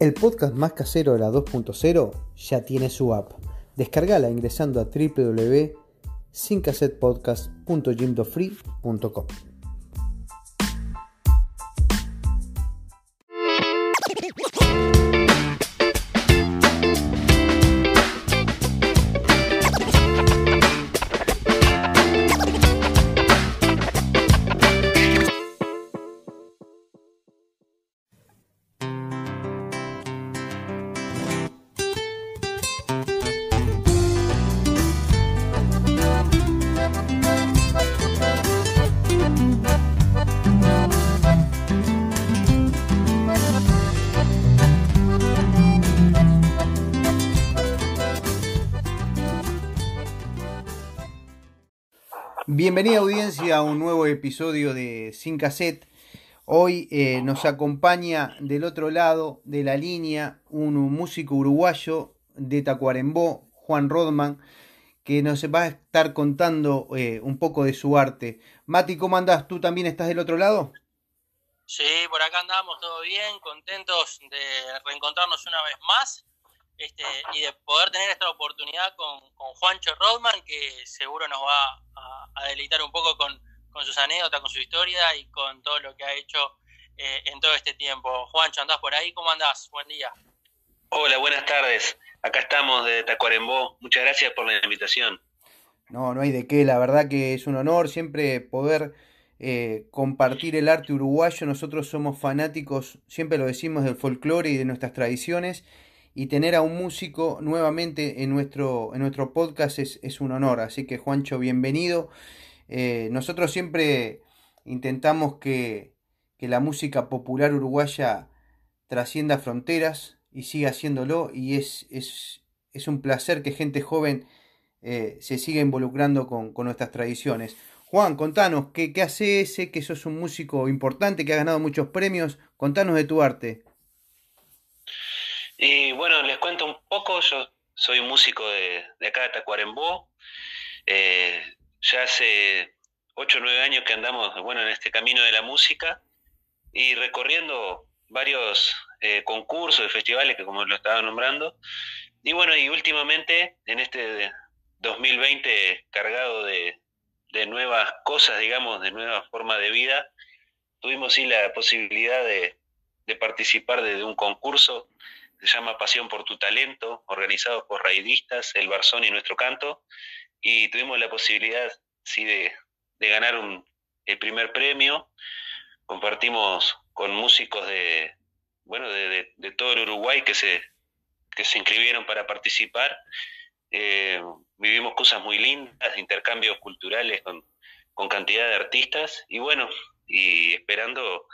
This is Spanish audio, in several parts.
El podcast más casero de la 2.0 ya tiene su app. Descargala ingresando a www.sincassetpodcast.jimdofree.com. Bienvenida audiencia a un nuevo episodio de Sin Cassette. Hoy eh, nos acompaña del otro lado de la línea un músico uruguayo de Tacuarembó, Juan Rodman, que nos va a estar contando eh, un poco de su arte. Mati, ¿cómo andás? ¿Tú también estás del otro lado? Sí, por acá andamos todo bien, contentos de reencontrarnos una vez más este, y de poder tener esta oportunidad con, con Juancho Rodman, que seguro nos va a, deleitar un poco con, sus anécdotas, con su historia y con todo lo que ha hecho eh, en todo este tiempo. Juancho, ¿andás por ahí? ¿Cómo andás? Buen día. Hola, buenas tardes. Acá estamos de Tacuarembó. Muchas gracias por la invitación. No, no hay de qué. La verdad que es un honor siempre poder eh, compartir el arte uruguayo. Nosotros somos fanáticos, siempre lo decimos, del folclore y de nuestras tradiciones y tener a un músico nuevamente en nuestro, en nuestro podcast es, un honor. Así que Juancho, bienvenido. Eh, nosotros siempre intentamos que, la música popular uruguaya trascienda fronteras y siga haciéndolo y es, es, un placer que gente joven eh, se siga involucrando con, nuestras tradiciones. Juan, contanos, ¿qué, ¿qué haces? Sé que sos un músico importante, que ha ganado muchos premios. Contanos de tu arte. Y bueno, les cuento un poco, yo soy músico de, acá de Tacuarembó, eh, ya hace 8 o 9 años que andamos bueno, en este camino de la música y recorriendo varios eh, concursos y festivales que como lo estaba nombrando. Y bueno, y últimamente en este 2020 cargado de, de nuevas cosas, digamos, de nuevas formas de vida, tuvimos sí la posibilidad de, de participar de, de un concurso se llama Pasión por tu Talento, organizado por raidistas, El Barzón y Nuestro Canto, y tuvimos la posibilidad, sí, de, ganar un, el primer premio. Compartimos con músicos de, bueno, de, todo el Uruguay que se, que se inscribieron para participar. Eh, vivimos cosas muy lindas, intercambios culturales con, con cantidad de artistas y bueno, y esperando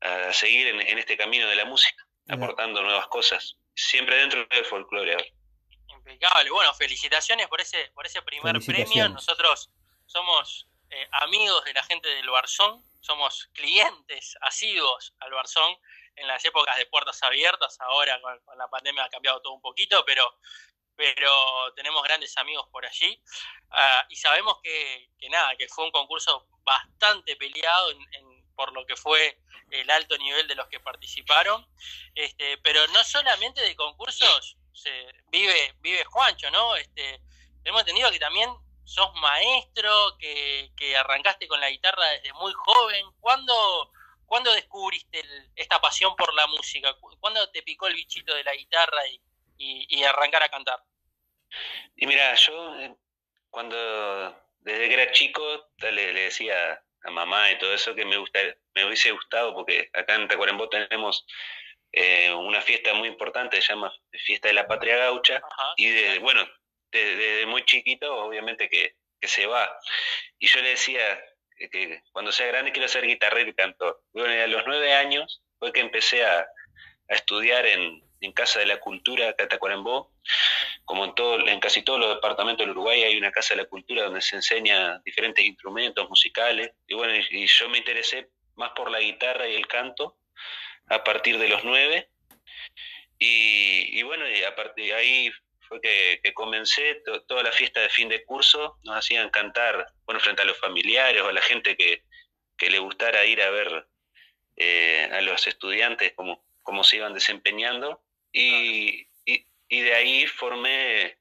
a seguir en este camino de la música aportando nuevas cosas, siempre dentro del folclore. Impecable, bueno, felicitaciones por ese, por ese primer premio. Nosotros somos eh, amigos de la gente del Barzón, somos clientes asiduos al Barzón en las épocas de puertas abiertas, ahora con, la pandemia ha cambiado todo un poquito, pero, pero tenemos grandes amigos por allí. Ah, y sabemos que, que, nada, que fue un concurso bastante peleado en por lo que fue el alto nivel de los que participaron. Este, pero no solamente de concursos se vive, vive Juancho, ¿no? Este, hemos entendido que también sos maestro, que, arrancaste con la guitarra desde muy joven. ¿Cuándo, ¿cuándo descubriste esta pasión por la música? ¿Cuándo te picó el bichito de la guitarra y, y, arrancar a cantar? Y mira, yo eh, cuando desde que era chico le decía a mamá y todo eso que me gusta, me hubiese gustado porque acá en Tacuarembó tenemos eh, una fiesta muy importante, se llama Fiesta de la Patria Gaucha, y de, bueno, desde muy chiquito obviamente que, se va. Y yo le decía que cuando sea grande quiero ser guitarrero y cantor. Bueno, a los nueve años fue que empecé a estudiar en, en Casa de la Cultura acá Tacuarembó. Como en, todo, en casi todos los departamentos del Uruguay hay una Casa de la Cultura donde se enseña diferentes instrumentos musicales. Y bueno, y, yo me interesé más por la guitarra y el canto a partir de los nueve. Y, bueno, y a partir ahí fue que, comencé toda la fiesta de fin de curso, nos hacían cantar, bueno, frente a los familiares o a la gente que, le gustara ir a ver eh, a los estudiantes como cómo se iban desempeñando y, y, de ahí formé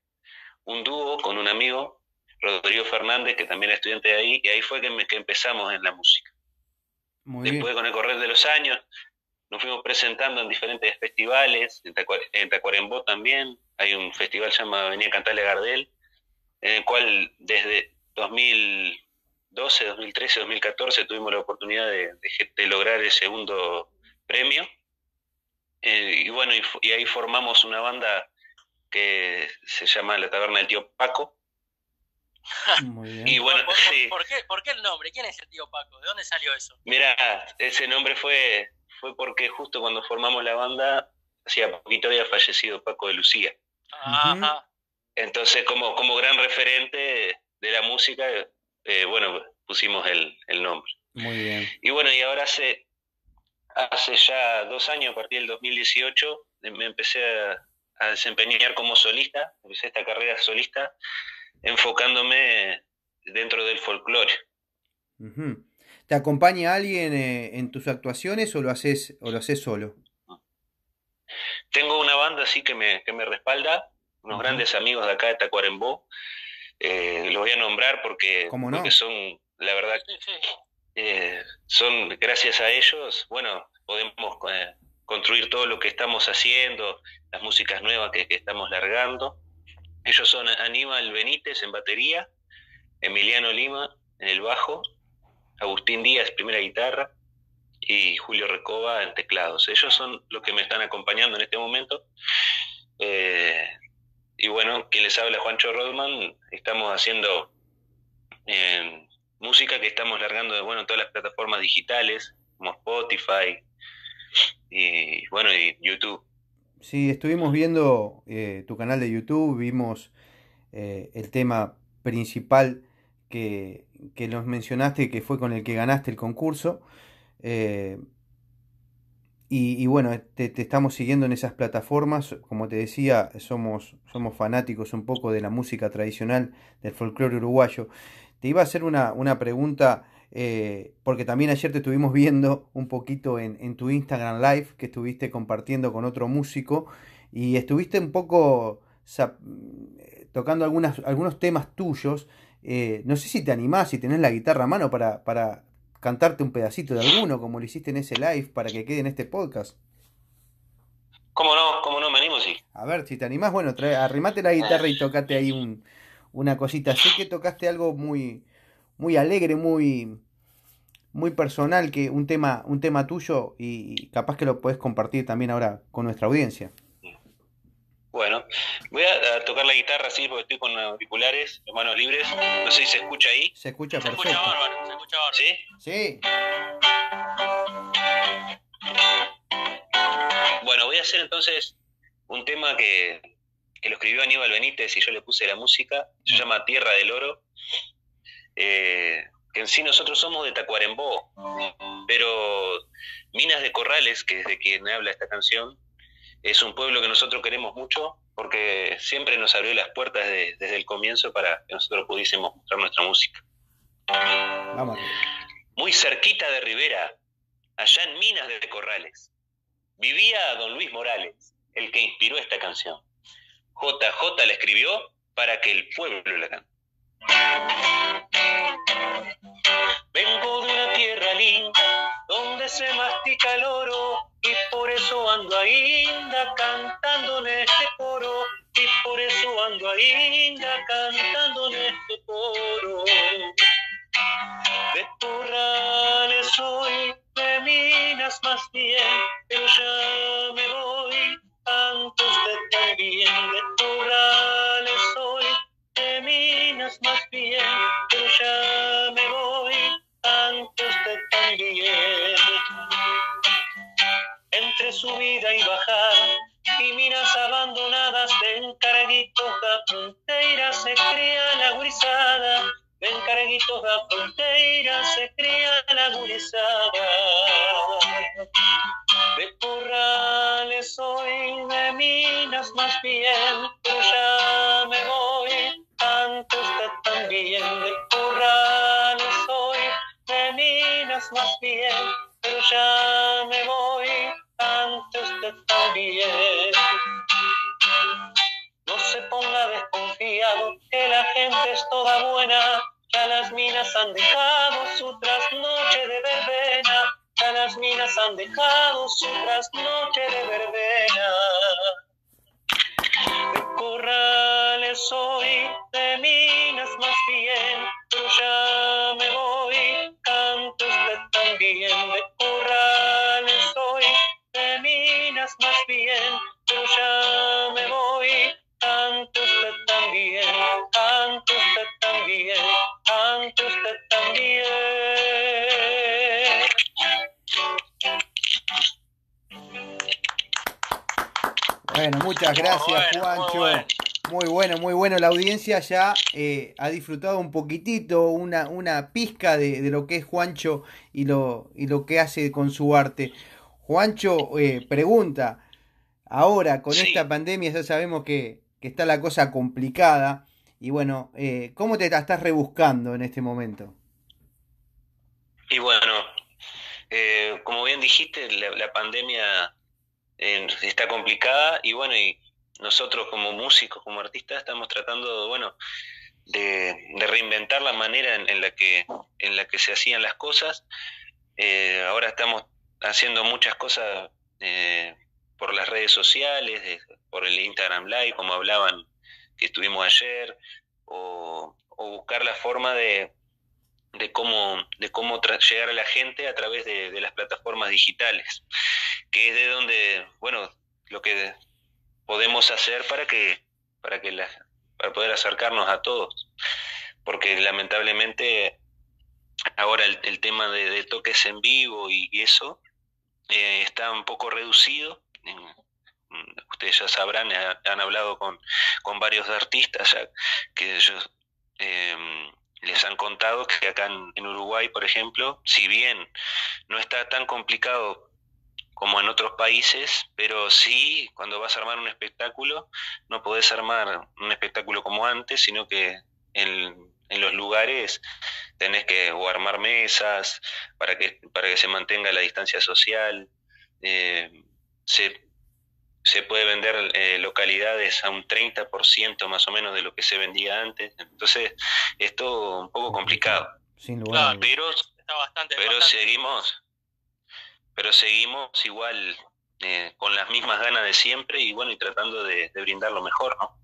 un dúo con un amigo, Rodrigo Fernández, que también es estudiante de ahí, y ahí fue que, que empezamos en la música. Después, con el correr de los años, nos fuimos presentando en diferentes festivales, en, Tacuarembó también, hay un festival que se llama Venía a Cantarle Gardel, en el cual desde 2012, 2013, 2014 tuvimos la oportunidad de, lograr el segundo premio. Eh, y bueno, y, ahí formamos una banda que se llama La Taberna del Tío Paco. Muy bien. Y bueno, ¿Por, qué, ¿Por, qué, el nombre? ¿Quién es el tío Paco? ¿De dónde salió eso? Mira, ese nombre fue fue porque justo cuando formamos la banda, hacía poquito había fallecido Paco de Lucía. Entonces, como, como gran referente de la música, eh, bueno, pusimos el, nombre. Muy bien. Y bueno, y ahora hace, hace ya dos años, a partir del 2018, me empecé a, desempeñar como solista, empecé esta carrera solista, enfocándome dentro del folclore. ¿Te acompaña alguien eh, en tus actuaciones o lo haces, o lo haces solo? Tengo una banda así que me, que me respalda, unos grandes amigos de acá de Tacuarembó. Eh, los voy a nombrar porque, son, la verdad, eh, son gracias a ellos, bueno, podemos eh, construir todo lo que estamos haciendo, las músicas nuevas que, estamos largando. Ellos son Aníbal Benítez en batería, Emiliano Lima en el bajo Agustín Díaz, primera guitarra, y Julio Recoba en teclados. Ellos son los que me están acompañando en este momento. Eh, y bueno, quien les habla, Juancho Rodman, estamos haciendo eh, música que estamos largando de bueno, todas las plataformas digitales, como Spotify y bueno, y YouTube. Sí, estuvimos viendo eh, tu canal de YouTube, vimos el tema principal que, que nos mencionaste que fue con el que ganaste el concurso. Eh, y, bueno, te, estamos siguiendo en esas plataformas. Como te decía, somos, somos fanáticos un poco de la música tradicional del folclore uruguayo. Te iba a hacer una, pregunta, eh, porque también ayer te estuvimos viendo un poquito en, en, tu Instagram Live, que estuviste compartiendo con otro músico, y estuviste un poco tocando algunas, algunos temas tuyos eh, no sé si te animás, si tenés la guitarra a mano para, para cantarte un pedacito de alguno, como lo hiciste en ese live, para que quede en este podcast. ¿Cómo no? ¿Cómo no? Me animo, sí. A ver, si te animás, bueno, trae, arrimate la guitarra y tocate ahí un, una cosita. Sé que tocaste algo muy, muy alegre, muy, muy personal, que un tema, un tema tuyo y capaz que lo puedes compartir también ahora con nuestra audiencia. Bueno, voy a, tocar la guitarra así porque estoy con auriculares, manos libres. No sé si se escucha ahí. Se escucha perfecto. Se escucha bárbaro, se escucha bárbaro. ¿Sí? Sí. Bueno, voy a hacer entonces un tema que, que lo escribió Aníbal Benítez y yo le puse la música. Se mm. llama Tierra del Oro. Eh, que en sí nosotros somos de Tacuarembó, pero Minas de Corrales, que es de quien habla esta canción, es un pueblo que nosotros queremos mucho porque siempre nos abrió las puertas desde el comienzo para que nosotros pudiésemos mostrar nuestra música. Muy cerquita de Rivera, allá en Minas de Corrales, vivía don Luis Morales, el que inspiró esta canción. JJ la escribió para que el pueblo la cante. Vengo de una tierra linda donde se mastica el oro y por eso ando ainda cantando en este coro y por eso ando ainda cantando en este coro. De corrales soy, de minas más bien, pero ya me voy también. De corrales soy, de minas más bien, pero ya me voy antes de también entre subida y bajada y minas abandonadas de encarguitos de frontera se cría la gurizada de encarguitos de frontera se cría la gurizada. De corrales soy de minas más bien pero ya me voy. Antes de también. De corrales soy de minas más bien pero ya me voy. Antes de bien. No se ponga desconfiado que la gente es toda buena, ya las minas han dejado su trasnoche de verbena, ya las minas han dejado su trasnoche de verbena. De corrales soy, de minas más bien, pero ya me voy, canto usted también. De corrales soy, de minas más bien, pero ya me voy, Bueno, muchas gracias, Juancho. Muy bueno. muy bueno, La audiencia ya eh, ha disfrutado un poquitito, una, una pizca de, lo que es Juancho y lo, y lo que hace con su arte. Juancho eh, pregunta, ahora con esta pandemia ya sabemos que, está la cosa complicada y bueno, eh, ¿cómo te estás rebuscando en este momento? Y bueno, como bien dijiste, la pandemia está complicada y bueno, y nosotros como músicos, como artistas, estamos tratando, bueno, de, reinventar la manera en, la que, en la que se hacían las cosas. Eh, ahora estamos haciendo muchas cosas eh, por las redes sociales, por el Instagram Live, como hablaban que estuvimos ayer, o buscar la forma de, de cómo, de cómo llegar a la gente a través de, las plataformas digitales, que es de donde, bueno, lo que podemos hacer para que, para que la, para poder acercarnos a todos, porque lamentablemente ahora el, tema de, toques en vivo y, eso eh, está un poco reducido. ustedes ya sabrán, han, hablado con, con varios artistas ya, que ellos eh, les han contado que acá en, Uruguay, por ejemplo, si bien no está tan complicado como en otros países, pero sí, cuando vas a armar un espectáculo, no podés armar un espectáculo como antes, sino que en, los lugares tenés que o armar mesas para que, para que se mantenga la distancia social, eh, se, se puede vender eh, localidades a un 30% más o menos de lo que se vendía antes. Entonces, esto un poco complicado. Sin lugar. pero, pero seguimos pero seguimos igual eh, con las mismas ganas de siempre y bueno, y tratando de, brindar lo mejor, ¿no?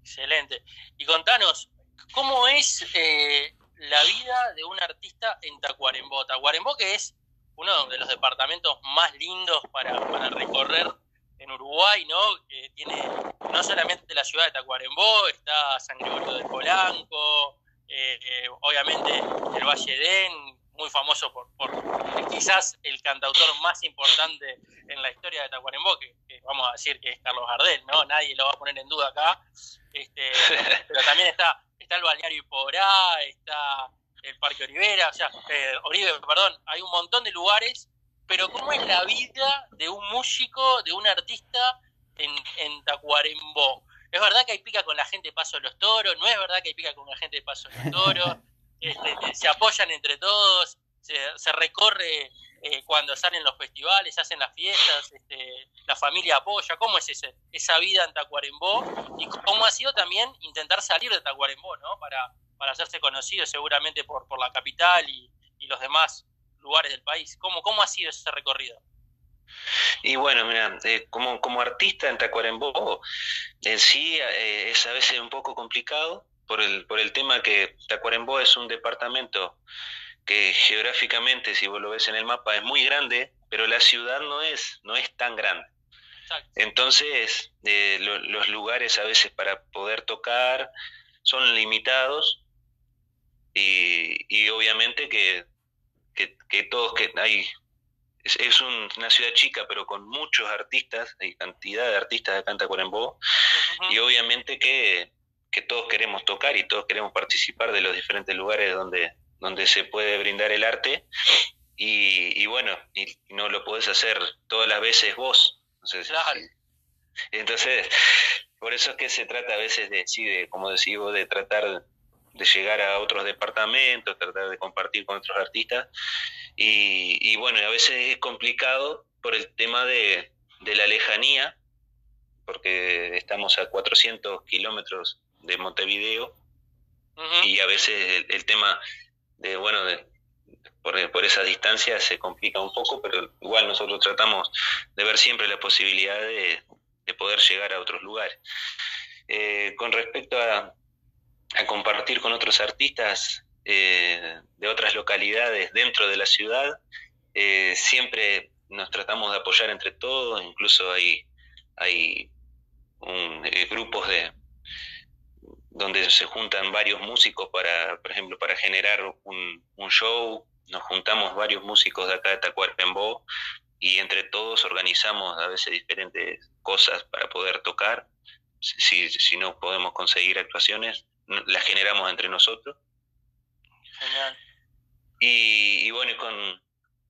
Excelente. Y contanos, ¿cómo es eh, la vida de un artista en Tacuarembó? Tacuarembó que es uno de los departamentos más lindos para, para recorrer en Uruguay, ¿no? Que tiene no solamente la ciudad de Tacuarembó, está San Gregorio del Polanco, eh, eh, obviamente el Valle Den, muy famoso por, por, quizás el cantautor más importante en la historia de Tacuarembó, que, vamos a decir que es Carlos Gardel, ¿no? Nadie lo va a poner en duda acá. Este, pero también está, está el Balneario Iporá, está el Parque Olivera, o sea, eh, Oribe, perdón, hay un montón de lugares pero ¿cómo es la vida de un músico, de un artista en, en Tacuarembó? ¿Es verdad que hay pica con la gente de Paso de los Toros? ¿No es verdad que hay pica con la gente de Paso de los Toros? Este, se apoyan entre todos, se, recorre eh, cuando salen los festivales, hacen las fiestas, este, la familia apoya. ¿Cómo es ese, esa vida en Tacuarembó? Y cómo ha sido también intentar salir de Tacuarembó, ¿no? Para, para hacerse conocido seguramente por, por la capital y, y los demás lugares del país. ¿Cómo, cómo ha sido ese recorrido? Y bueno, mira, eh, como, como artista en Tacuarembó, en sí eh, es a veces un poco complicado por el, por el tema que Tacuarembó es un departamento que geográficamente, si vos lo ves en el mapa, es muy grande, pero la ciudad no es, no es tan grande. Entonces, eh, los lugares a veces para poder tocar son limitados y, y obviamente que que, todos, que hay, es, una ciudad chica, pero con muchos artistas, hay cantidad de artistas de Canta Cuarembó, y obviamente que, todos queremos tocar y todos queremos participar de los diferentes lugares donde, donde se puede brindar el arte, y, bueno, y no lo podés hacer todas las veces vos. Entonces, por eso es que se trata a veces de, sí, de, como decís vos, de tratar de llegar a otros departamentos, tratar de compartir con otros artistas. Y, y bueno, a veces es complicado por el tema de, de la lejanía, porque estamos a 400 kilómetros de Montevideo y a veces el, tema de, bueno, de, por, por esas distancias se complica un poco, pero igual nosotros tratamos de ver siempre la posibilidad de, poder llegar a otros lugares. Eh, con respecto a, a, compartir con otros artistas eh, de otras localidades dentro de la ciudad, eh, siempre nos tratamos de apoyar entre todos, incluso hay, hay grupos de, donde se juntan varios músicos para, por ejemplo, para generar un, show. Nos juntamos varios músicos de acá de Tacuarembó y entre todos organizamos a veces diferentes cosas para poder tocar. Si, si no podemos conseguir actuaciones, las generamos entre nosotros. Genial. Y, bueno, con,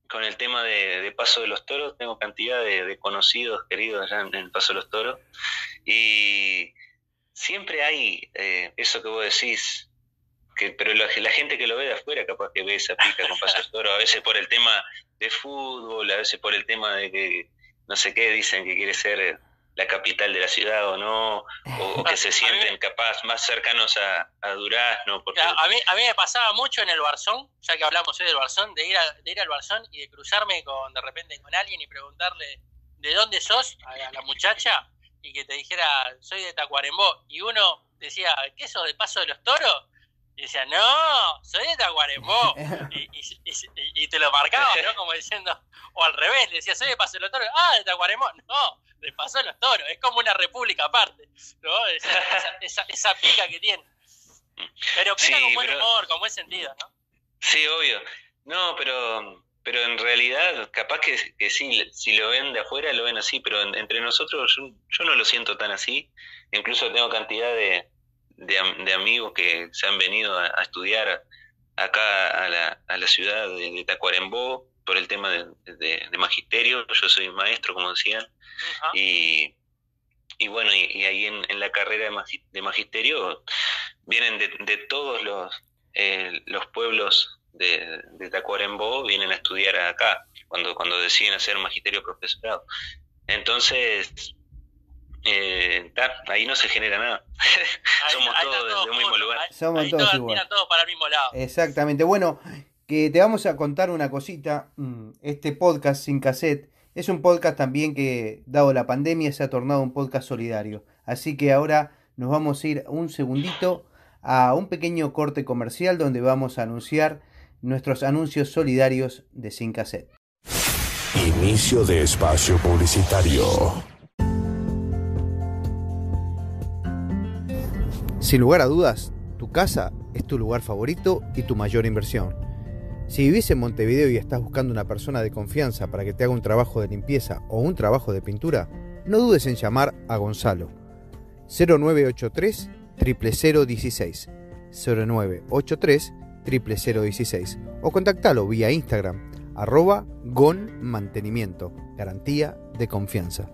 con el tema de, Paso de los Toros, tengo cantidad de, conocidos, queridos allá en, en Paso de los Toros. Y siempre hay eh, eso que vos decís, que, pero la, gente que lo ve de afuera capaz que ve esa pica con Paso Toro, a veces por el tema de fútbol, a veces por el tema de que no sé qué dicen que quiere ser la capital de la ciudad o no, o, que se sienten capaz más cercanos a, a Durazno. Porque... A, mí, a mí me pasaba mucho en el Barzón, ya que hablamos hoy del Barzón, de ir, a, de ir al Barzón y de cruzarme con de repente con alguien y preguntarle, ¿de dónde sos? a la muchacha y que te dijera, soy de Tacuarembó, y uno decía, ¿qué sos de Paso de los Toros? Y decía, no, soy de Tacuarembó. y, te lo marcaba, ¿no? Como diciendo, o al revés, le decía, soy de Paso de los Toros. Ah, de Tacuarembó. No, de Paso de los Toros. Es como una república aparte, ¿no? Esa, esa, pica que tiene. Pero pica con buen humor, con buen sentido, ¿no? Sí, obvio. No, pero pero en realidad capaz que, que sí, si lo ven de afuera lo ven así, pero entre nosotros yo, no lo siento tan así. Incluso tengo cantidad de, de, amigos que se han venido a, estudiar acá a la, a la ciudad de, Tacuarembó por el tema de, magisterio. Yo soy maestro, como decían. y, y bueno, y, ahí en, en, la carrera de, magisterio vienen de, todos los, eh, los pueblos de, de Tacuarembó vienen a estudiar acá, cuando, cuando deciden hacer magisterio profesorado. Entonces, eh, ahí no se genera nada. Somos todos del mismo lugar. Somos todos, igual. todos para el mismo lado. Exactamente. Bueno, que te vamos a contar una cosita. Mm, este podcast sin cassette es un podcast también que, dado la pandemia, se ha tornado un podcast solidario. Así que ahora nos vamos a ir un segundito a un pequeño corte comercial donde vamos a anunciar nuestros anuncios solidarios de Sin Cassette. Inicio de espacio publicitario. Sin lugar a dudas, tu casa es tu lugar favorito y tu mayor inversión. Si vivís en Montevideo y estás buscando una persona de confianza para que te haga un trabajo de limpieza o un trabajo de pintura, no dudes en llamar a Gonzalo. 0983 0016 0983 00016 o contactalo vía Instagram arroba gon mantenimiento, garantía de confianza.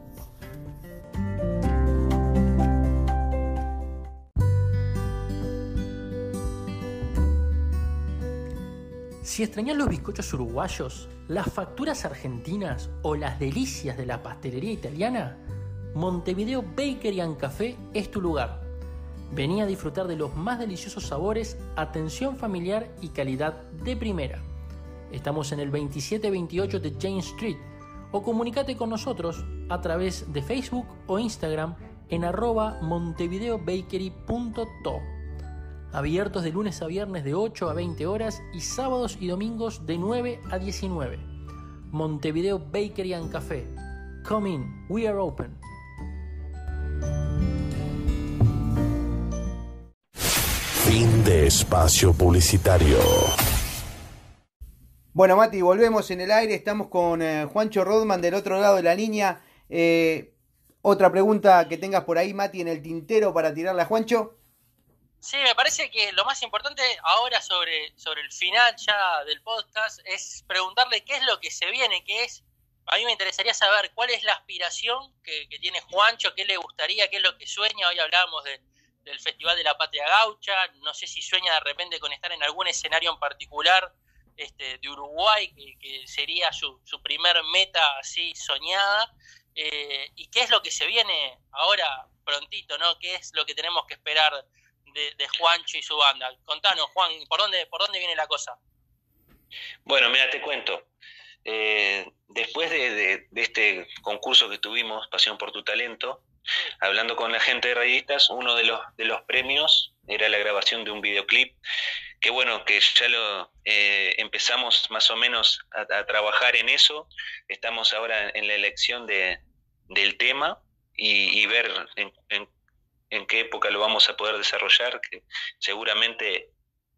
Si extrañas los bizcochos uruguayos, las facturas argentinas o las delicias de la pastelería italiana, Montevideo Bakery and Café es tu lugar Venía a disfrutar de los más deliciosos sabores, atención familiar y calidad de primera. Estamos en el 2728 de Jane Street o comunícate con nosotros a través de Facebook o Instagram en arroba montevideobakery.to. Abiertos de lunes a viernes de 8 a 20 horas y sábados y domingos de 9 a 19. Montevideo Bakery and Café. Come in, we are open. Fin de espacio publicitario. Bueno, Mati, volvemos en el aire. Estamos con eh, Juancho Rodman del otro lado de la línea. Eh, otra pregunta que tengas por ahí, Mati, en el tintero para tirarla a Juancho. Sí, me parece que lo más importante ahora sobre, sobre el final ya del podcast es preguntarle qué es lo que se viene, qué es. A mí me interesaría saber cuál es la aspiración que, que tiene Juancho, qué le gustaría, qué es lo que sueña. Hoy hablábamos de, del Festival de la Patria Gaucha, no sé si sueña de repente con estar en algún escenario en particular este, de Uruguay, que, sería su, su, primer meta así soñada, eh, y qué es lo que se viene ahora prontito, ¿no? ¿Qué es lo que tenemos que esperar de, Juancho y su banda? Contanos, Juan, ¿por dónde, ¿por dónde viene la cosa? Bueno, mira, te cuento. Eh, después de, este concurso que tuvimos, Pasión por tu Talento, hablando con la gente de Rayistas, uno de los, de los premios era la grabación de un videoclip, que bueno, que ya lo eh, empezamos más o menos a, trabajar en eso, estamos ahora en la elección de, del tema y, ver en, en, qué época lo vamos a poder desarrollar, que seguramente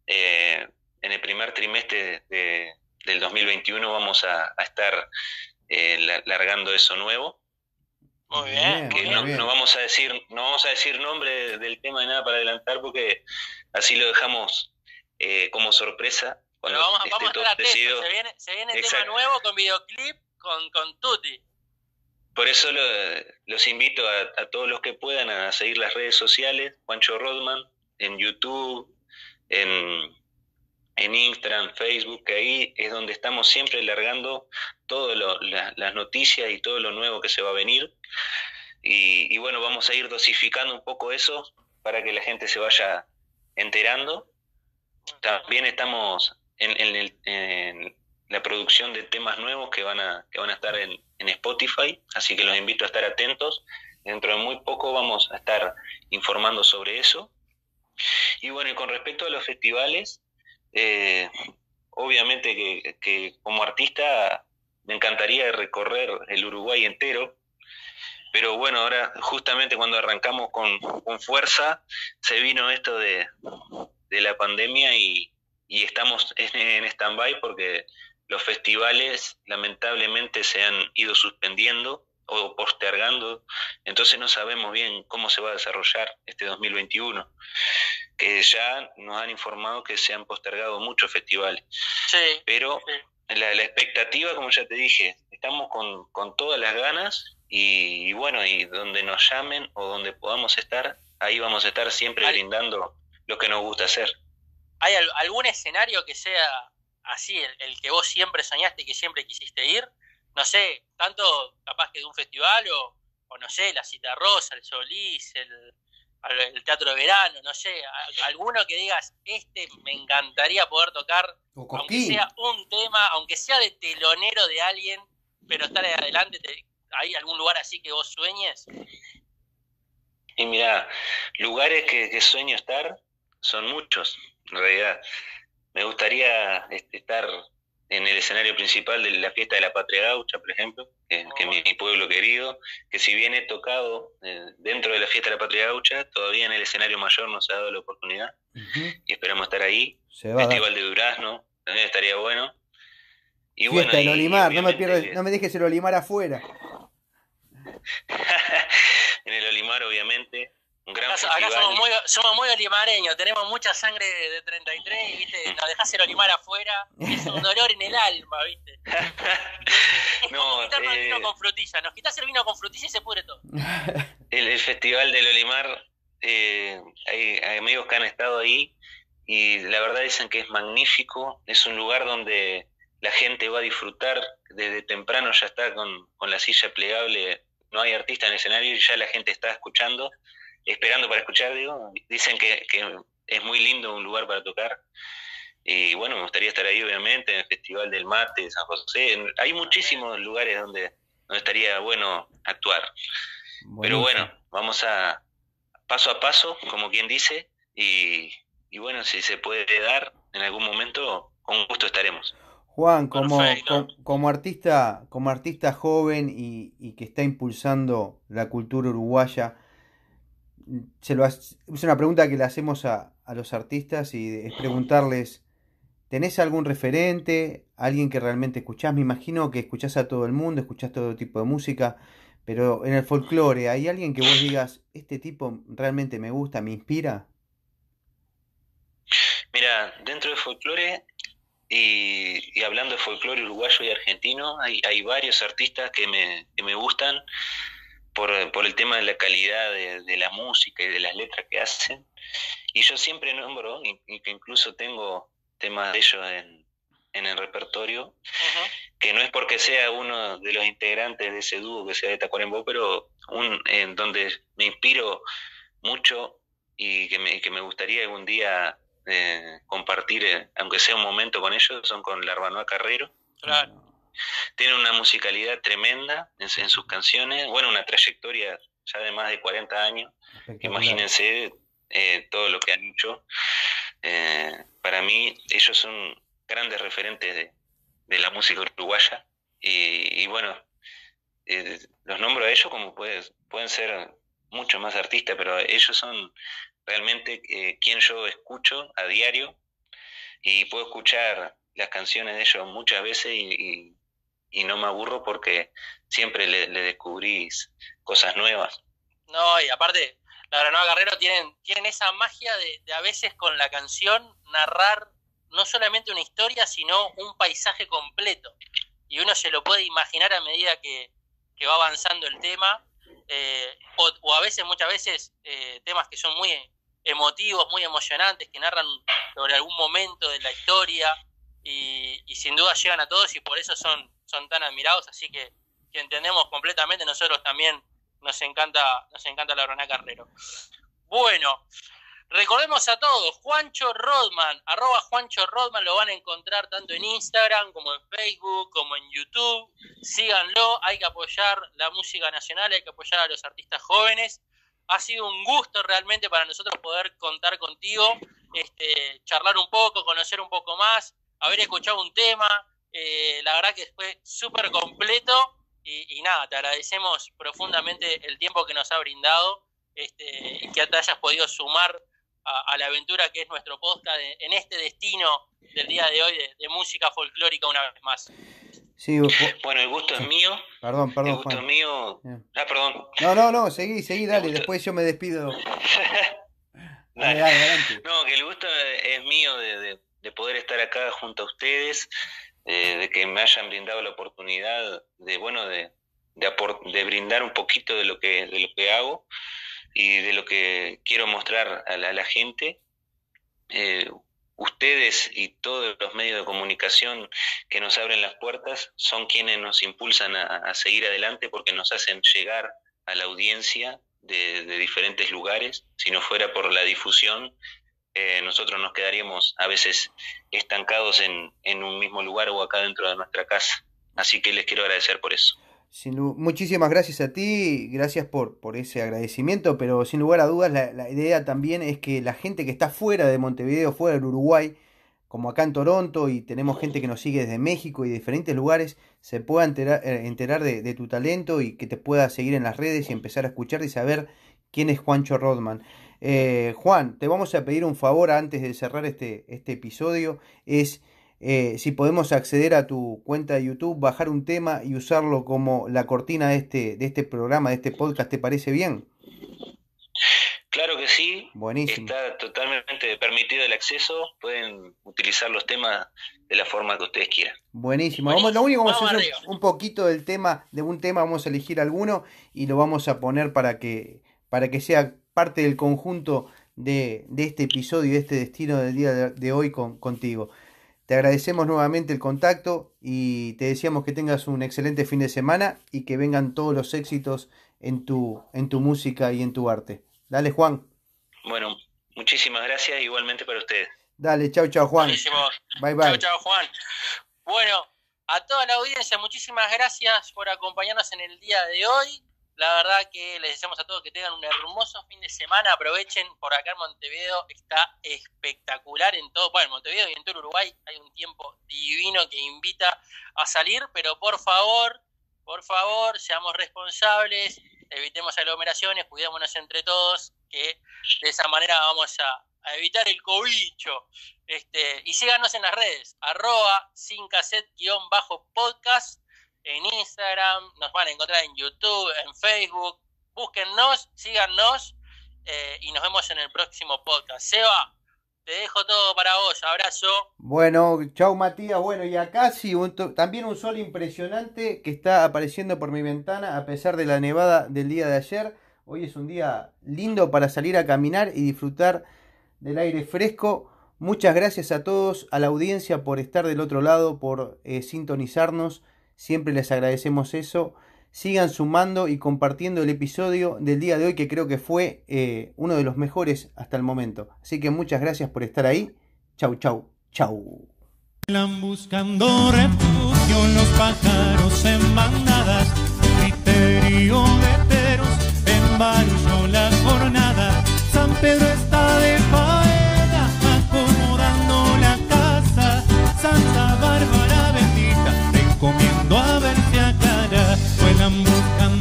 eh, en el primer trimestre de, del 2021 vamos a, estar eh, largando eso nuevo. Muy bien. Que no, vamos a decir, no vamos a decir nombre del tema de nada para adelantar porque así lo dejamos eh, como sorpresa. Cuando vamos, a estar atentos. Se viene, se viene tema nuevo con videoclip con, con Tutti. Por eso los invito a, todos los que puedan a seguir las redes sociales, Juancho Rodman, en YouTube, en, en Instagram, Facebook, que ahí es donde estamos siempre largando todas las noticias y todo lo nuevo que se va a venir. Y, bueno, vamos a ir dosificando un poco eso para que la gente se vaya enterando. También estamos en, la producción de temas nuevos que van a, que van a estar en, en Spotify, así que los invito a estar atentos. Dentro de muy poco vamos a estar informando sobre eso. Y bueno, y con respecto a los festivales, eh, obviamente que, como artista me encantaría recorrer el Uruguay entero, pero bueno, ahora justamente cuando arrancamos con, fuerza, se vino esto de, la pandemia y, estamos en, en stand-by porque los festivales lamentablemente se han ido suspendiendo o postergando, entonces no sabemos bien cómo se va a desarrollar este 2021, que ya nos han informado que se han postergado muchos festivales. Sí, Pero La, expectativa, como ya te dije, estamos con, con todas las ganas y, bueno, y donde nos llamen o donde podamos estar, ahí vamos a estar siempre brindando lo que nos gusta hacer. ¿Hay algún escenario que sea así, el, el que vos siempre soñaste y que siempre quisiste ir? no sé, tanto capaz que de un festival o, o no sé, la Cita Rosa, el Solís, el, el Teatro de Verano, no sé, alguno que digas, este me encantaría poder tocar, aunque sea un tema, aunque sea de telonero de alguien, pero estar adelante, ¿hay algún lugar así que vos sueñes? Y mira, lugares que, que sueño estar son muchos, en realidad. Me gustaría este, estar en el escenario principal de la fiesta de la Patria Gaucha, por ejemplo, que, es mi, pueblo querido, que si bien he tocado eh, dentro de la fiesta de la Patria Gaucha, todavía en el escenario mayor no se ha dado la oportunidad y esperamos estar ahí. Festival de Durazno, también estaría bueno. Y fiesta bueno, Olimar, no me, no me dejes el Olimar afuera. en el Olimar, obviamente, acá, somos muy, somos muy olimareños, tenemos mucha sangre de, 33 y ¿viste? nos dejás el olimar afuera, es un dolor en el alma, ¿viste? Es no, como quitarnos el vino eh, con frutilla, nos quitas el vino con frutilla y se pudre todo. El, festival del olimar, eh, hay, amigos que han estado ahí y la verdad dicen que es magnífico, es un lugar donde la gente va a disfrutar, desde temprano ya está con, con la silla plegable, no hay artista en el escenario y ya la gente está escuchando esperando para escuchar, digo. Dicen que, es muy lindo un lugar para tocar. Y bueno, me gustaría estar ahí, obviamente, en el Festival del Mate de San José. Hay muchísimos lugares donde, donde estaría bueno actuar. Pero bueno, vamos a paso a paso, como quien dice, y, bueno, si se puede dar en algún momento, con gusto estaremos. Juan, como, como, artista, como artista joven y, y, que está impulsando la cultura uruguaya, se lo, es una pregunta que le hacemos a, los artistas y es preguntarles, ¿tenés algún referente? ¿Alguien que realmente escuchás? Me imagino que escuchás a todo el mundo, escuchás todo tipo de música, pero en el folclore, ¿hay alguien que vos digas, este tipo realmente me gusta, me inspira? Mira, dentro del folclore y, hablando de folclore uruguayo y argentino, hay, hay varios artistas que me, que me gustan por, por el tema de la calidad de, la música y de las letras que hacen. Y yo siempre nombro, y, que incluso tengo temas de ellos en, en el repertorio, que no es porque sea uno de los integrantes de ese dúo que sea de Tacuarembó, pero un en donde me inspiro mucho y que me, que me gustaría algún día eh, compartir, eh, aunque sea un momento con ellos, son con la Arbanoa Carrero. Claro. Tiene una musicalidad tremenda en, sus canciones, bueno, una trayectoria ya de más de 40 años. Imagínense eh, todo lo que han hecho. para mí, ellos son grandes referentes de, de la música uruguaya. Y, bueno, los nombro a ellos como pueden ser muchos más artistas, pero ellos son realmente eh, quien yo escucho a diario y puedo escuchar las canciones de ellos muchas veces y, no me aburro porque siempre le, descubrís cosas nuevas. No, y aparte, la Granada Guerrero tienen, tienen esa magia de, de, a veces con la canción narrar no solamente una historia, sino un paisaje completo. Y uno se lo puede imaginar a medida que, que va avanzando el tema eh, o, a veces, muchas veces, eh, temas que son muy emotivos, muy emocionantes, que narran sobre algún momento de la historia y, sin duda llegan a todos y por eso son, son tan admirados, así que, que entendemos completamente, nosotros también nos encanta, nos encanta la Roná Carrero. Bueno, Recordemos a todos, Juancho Rodman, arroba Juancho Rodman, lo van a encontrar tanto en Instagram como en Facebook, como en YouTube. Síganlo, hay que apoyar la música nacional, hay que apoyar a los artistas jóvenes. Ha sido un gusto realmente para nosotros poder contar contigo, este, charlar un poco, conocer un poco más, haber escuchado un tema. Eh, la verdad que fue súper completo y, y nada, te agradecemos profundamente el tiempo que nos ha brindado este, y que te hayas podido sumar a, la aventura que es nuestro podcast en este destino del día de hoy de, música folclórica una vez más. Sí, bueno, el gusto es mío. Perdón, perdón. El gusto es mío. Ah, perdón. No, no, no, seguí, seguí, dale, después yo me despido. dale, dale, no, que el gusto es mío de, de, poder estar acá junto a ustedes, eh, de que me hayan brindado la oportunidad de, bueno, de, de, de brindar un poquito de lo que, de lo que hago y de lo que quiero mostrar a la, gente. Eh, ustedes y todos los medios de comunicación que nos abren las puertas son quienes nos impulsan a, seguir adelante porque nos hacen llegar a la audiencia de, diferentes lugares. Si no fuera por la difusión, eh, nosotros nos quedaríamos a veces estancados en, en un mismo lugar o acá dentro de nuestra casa. Así que les quiero agradecer por eso muchísimas gracias a ti, gracias por, por ese agradecimiento, pero sin lugar a dudas la, idea también es que la gente que está fuera de Montevideo, fuera del Uruguay, como acá en Toronto y tenemos gente que nos sigue desde México y diferentes lugares, se pueda enterar, eh, enterar de, tu talento y que te pueda seguir en las redes y empezar a escuchar y saber quién es Juancho Rodman. Eh, Juan, te vamos a pedir un favor antes de cerrar este, este episodio, es eh, si podemos acceder a tu cuenta de YouTube, bajar un tema y usarlo como la cortina de este, de este programa, de este podcast, ¿te parece bien? Claro que sí. Buenísimo. Está totalmente permitido el acceso. Pueden utilizar los temas de la forma que ustedes quieran. Buenísimo. Vamos, lo único que vamos, a hacer un, poquito del tema, de un tema, vamos a elegir alguno y lo vamos a poner para que, para que sea parte del conjunto de, de este episodio, de este destino del día de, hoy con, contigo. Te agradecemos nuevamente el contacto y te deseamos que tengas un excelente fin de semana y que vengan todos los éxitos en tu, en tu música y en tu arte. Dale, Juan. Bueno, muchísimas gracias igualmente para ustedes. Dale, chao, chao, Juan. Bye, bye. Chao, chao, Juan. Bueno, a toda la audiencia, muchísimas gracias por acompañarnos en el día de hoy. La verdad que les deseamos a todos que tengan un hermoso fin de semana. Aprovechen por acá en Montevideo, está espectacular en todo. Bueno, en Montevideo y en todo Uruguay hay un tiempo divino que invita a salir, pero por favor, por favor, seamos responsables, evitemos aglomeraciones, cuidémonos entre todos, que de esa manera vamos a, evitar el cobicho. Este, y síganos en las redes, arroba sin cassette-podcast en Instagram, nos van a encontrar en YouTube, en Facebook. Búsquennos, síganos eh, y nos vemos en el próximo podcast. Seba, te dejo todo para vos. Abrazo. Bueno, chau Matías. Bueno, y acá sí, también un sol impresionante que está apareciendo por mi ventana a pesar de la nevada del día de ayer. Hoy es un día lindo para salir a caminar y disfrutar del aire fresco. Muchas gracias a todos, a la audiencia por estar del otro lado, por eh, sintonizarnos Siempre les agradecemos eso. Sigan sumando y compartiendo el episodio del día de hoy que creo que fue eh, uno de los mejores hasta el momento. Así que muchas gracias por estar ahí. Chau, chau, chau.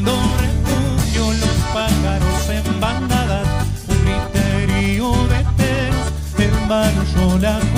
buscando refugio los pájaros en bandadas, un misterio de teros, hermanos yo las